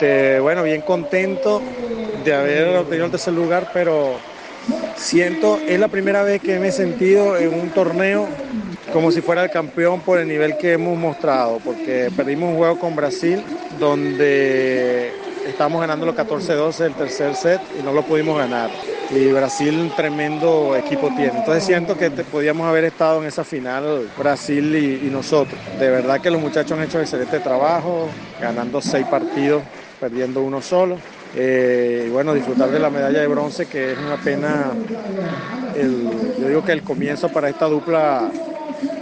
Este, bueno, bien contento de haber obtenido el tercer lugar, pero siento, es la primera vez que me he sentido en un torneo como si fuera el campeón por el nivel que hemos mostrado, porque perdimos un juego con Brasil donde estábamos ganando los 14-12 el tercer set y no lo pudimos ganar. Y Brasil un tremendo equipo tiene. Entonces siento que podíamos haber estado en esa final Brasil y, y nosotros. De verdad que los muchachos han hecho excelente trabajo, ganando seis partidos perdiendo uno solo. Eh, y bueno, disfrutar de la medalla de bronce, que es una pena, yo digo que el comienzo para esta dupla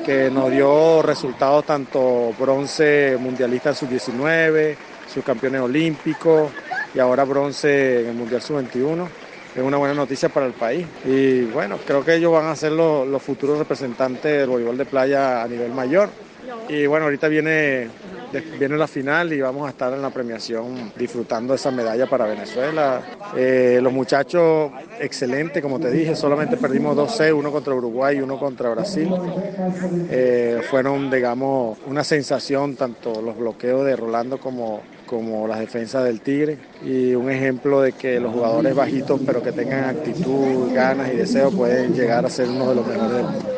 que nos dio resultados tanto bronce mundialista sub-19, subcampeones olímpicos y ahora bronce en el Mundial sub-21. Es una buena noticia para el país. Y bueno, creo que ellos van a ser los, los futuros representantes del voleibol de playa a nivel mayor. Y bueno, ahorita viene viene la final y vamos a estar en la premiación disfrutando esa medalla para Venezuela. Eh, los muchachos, excelente, como te dije, solamente perdimos dos c uno contra Uruguay y uno contra Brasil. Eh, fueron, digamos, una sensación tanto los bloqueos de Rolando como como las defensas del Tigre y un ejemplo de que los jugadores bajitos pero que tengan actitud, ganas y deseo pueden llegar a ser uno de los mejores del mundo.